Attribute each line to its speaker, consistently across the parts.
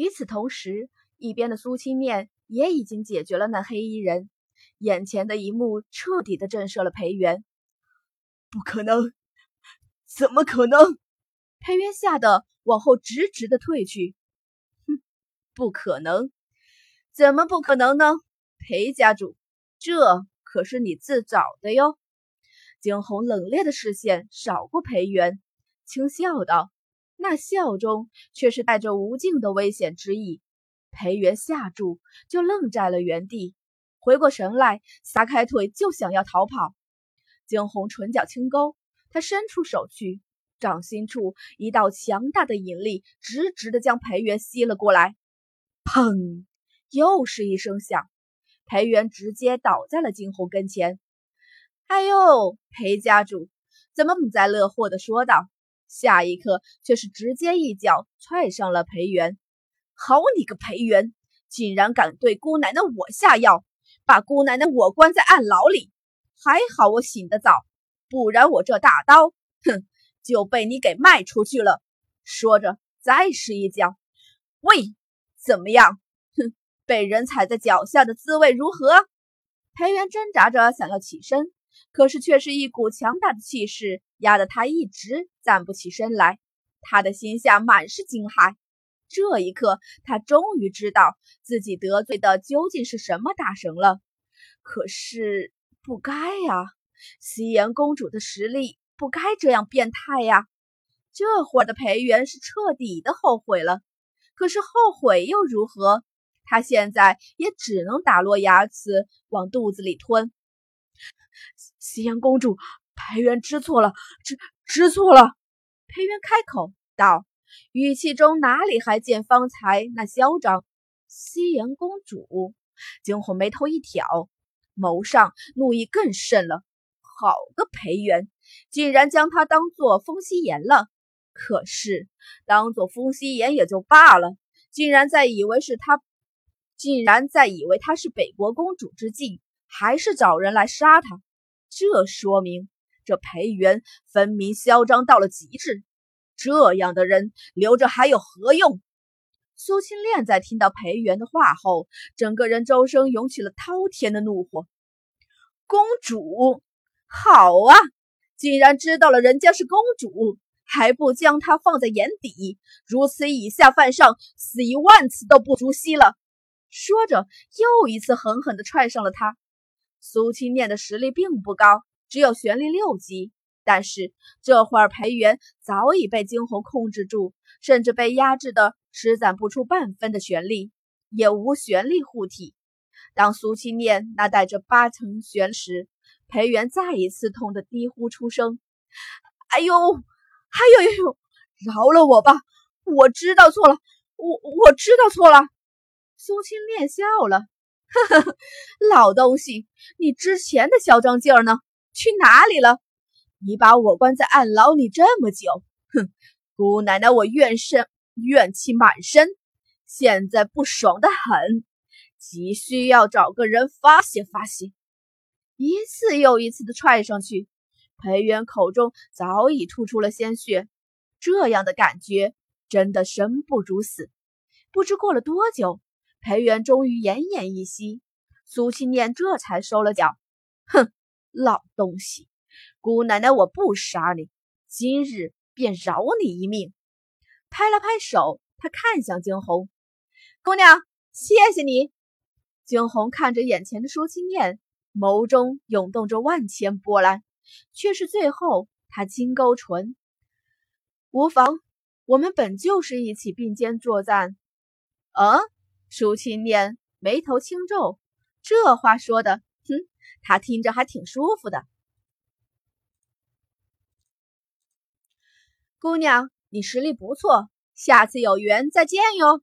Speaker 1: 与此同时，一边的苏青念也已经解决了那黑衣人。眼前的一幕彻底的震慑了裴元。
Speaker 2: 不可能！怎么可能？
Speaker 1: 裴元吓得往后直直的退去。哼，不可能！怎么不可能呢？裴家主，这可是你自找的哟。惊鸿冷冽的视线扫过裴元，轻笑道，那笑中却是带着无尽的危险之意。裴元吓住，就愣在了原地。回过神来，撒开腿就想要逃跑。惊鸿唇角轻勾，他伸出手去，掌心处一道强大的引力直直的将裴元吸了过来。砰！又是一声响，裴元直接倒在了惊鸿跟前。哎呦，裴家主怎么幸灾乐祸的说道？下一刻却是直接一脚踹上了裴元。好你个裴元，竟然敢对姑奶奶我下药！把姑奶奶我关在暗牢里，还好我醒得早，不然我这大刀，哼，就被你给卖出去了。说着，再是一脚。喂，怎么样？哼，被人踩在脚下的滋味如何？裴元挣扎着想要起身，可是却是一股强大的气势压得他一直站不起身来。他的心下满是惊骇。这一刻，他终于知道自己得罪的究竟是什么大神了。可是不该呀，夕颜公主的实力不该这样变态呀！这会儿的裴元是彻底的后悔了。可是后悔又如何？他现在也只能打落牙齿往肚子里吞。
Speaker 2: 夕颜公主，裴元知错了，知知错了。
Speaker 1: 裴元开口道。语气中哪里还见方才那嚣张？夕颜公主，惊鸿眉头一挑，眸上怒意更甚了。好个裴元，竟然将他当做风夕颜了！可是当做风夕颜也就罢了，竟然在以为是他，竟然在以为他是北国公主之际，还是找人来杀他。这说明这裴元分明嚣张到了极致。这样的人留着还有何用？苏青恋在听到裴元的话后，整个人周身涌起了滔天的怒火。公主，好啊，竟然知道了人家是公主，还不将她放在眼底？如此以下犯上，死一万次都不足惜了。说着，又一次狠狠地踹上了他。苏青念的实力并不高，只有玄力六级。但是这会儿，裴元早已被惊鸿控制住，甚至被压制的施展不出半分的玄力，也无玄力护体。当苏青念那带着八层玄时，裴元再一次痛得低呼出声：“哎呦，哎呦呦呦，饶了我吧！我知道错了，我我知道错了。”苏青念笑了：“，呵 呵老东西，你之前的嚣张劲儿呢？去哪里了？”你把我关在暗牢里这么久，哼！姑奶奶，我怨身怨气满身，现在不爽的很，急需要找个人发泄发泄。一次又一次的踹上去，裴元口中早已吐出了鲜血，这样的感觉真的生不如死。不知过了多久，裴元终于奄奄一息，苏青念这才收了脚，哼，老东西。姑奶奶，我不杀你，今日便饶你一命。拍了拍手，他看向惊鸿姑娘，谢谢你。惊鸿看着眼前的苏青念，眸中涌动着万千波澜，却是最后他轻勾唇：“无妨，我们本就是一起并肩作战。”嗯，舒青念眉头轻皱，这话说的，哼，他听着还挺舒服的。姑娘，你实力不错，下次有缘再见哟。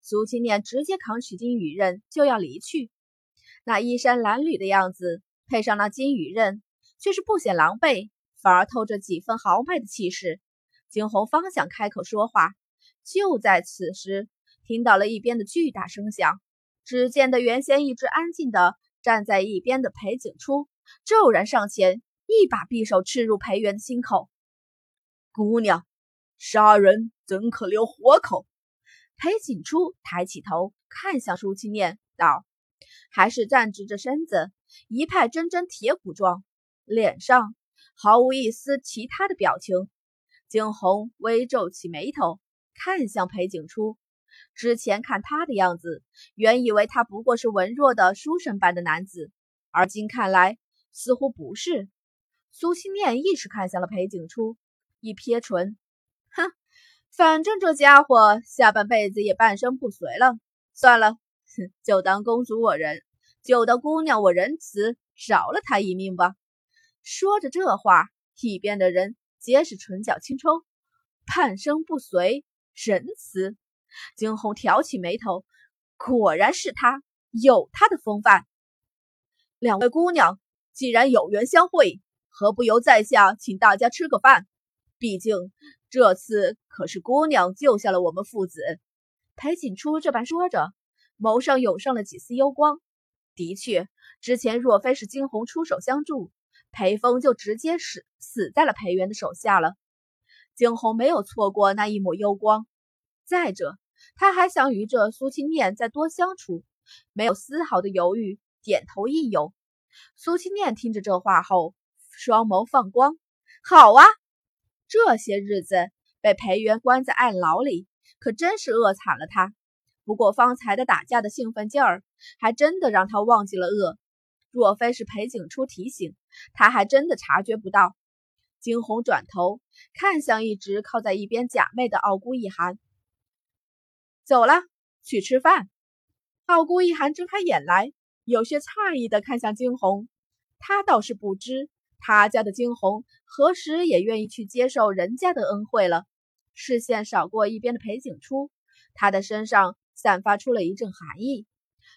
Speaker 1: 苏青念直接扛起金羽刃就要离去，那衣衫褴褛的样子，配上那金羽刃，却是不显狼狈，反而透着几分豪迈的气势。惊鸿方想开口说话，就在此时，听到了一边的巨大声响。只见得原先一直安静的站在一边的裴景初，骤然上前，一把匕首刺入裴元的心口。
Speaker 2: 姑娘，杀人怎可留活口？
Speaker 1: 裴景初抬起头看向舒清念，道：“还是站直着身子，一派铮铮铁骨状，脸上毫无一丝其他的表情。”惊鸿微皱起眉头，看向裴景初。之前看他的样子，原以为他不过是文弱的书生般的男子，而今看来似乎不是。苏清念亦是看向了裴景初，一撇唇，哼，反正这家伙下半辈子也半身不遂了，算了，哼，就当公主我仁，就当姑娘我仁慈，饶了他一命吧。说着这话，一边的人皆是唇角轻抽，半身不遂，仁慈。惊鸿挑起眉头，果然是他，有他的风范。两位姑娘，既然有缘相会，何不由在下请大家吃个饭？毕竟这次可是姑娘救下了我们父子。裴锦初这般说着，眸上涌上了几丝幽光。的确，之前若非是惊鸿出手相助，裴风就直接死死在了裴元的手下了。惊鸿没有错过那一抹幽光。再者，他还想与这苏清念再多相处，没有丝毫的犹豫，点头应有。苏清念听着这话后，双眸放光：“好啊，这些日子被裴元关在暗牢里，可真是饿惨了他。不过方才的打架的兴奋劲儿，还真的让他忘记了饿。若非是裴景初提醒，他还真的察觉不到。”惊鸿转头看向一直靠在一边假寐的傲孤一寒。走了，去吃饭。傲孤一寒睁开眼来，有些诧异的看向惊鸿。他倒是不知，他家的惊鸿何时也愿意去接受人家的恩惠了。视线扫过一边的裴景初，他的身上散发出了一阵寒意。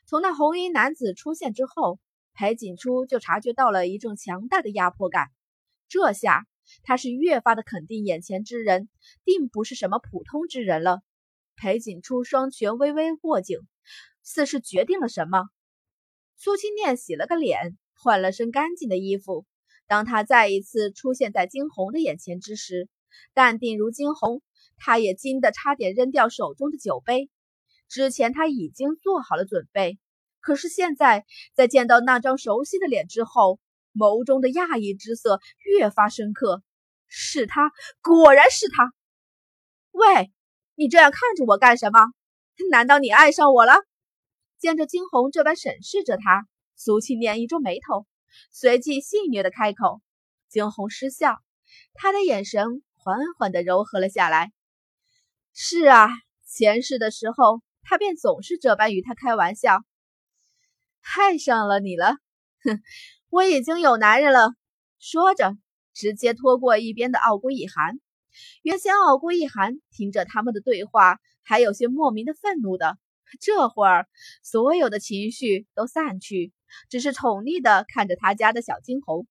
Speaker 1: 从那红衣男子出现之后，裴景初就察觉到了一阵强大的压迫感。这下他是越发的肯定，眼前之人定不是什么普通之人了。裴景初双拳微微握紧，似是决定了什么。苏清念洗了个脸，换了身干净的衣服。当他再一次出现在惊鸿的眼前之时，淡定如惊鸿，他也惊得差点扔掉手中的酒杯。之前他已经做好了准备，可是现在在见到那张熟悉的脸之后，眸中的讶异之色越发深刻。是他，果然是他。喂！你这样看着我干什么？难道你爱上我了？见着惊鸿这般审视着他，苏青念一皱眉头，随即戏谑的开口。惊鸿失笑，他的眼神缓缓的柔和了下来。是啊，前世的时候，他便总是这般与他开玩笑。爱上了你了？哼，我已经有男人了。说着，直接拖过一边的傲孤一寒。原先傲孤一寒听着他们的对话，还有些莫名的愤怒的，这会儿所有的情绪都散去，只是宠溺的看着他家的小金猴。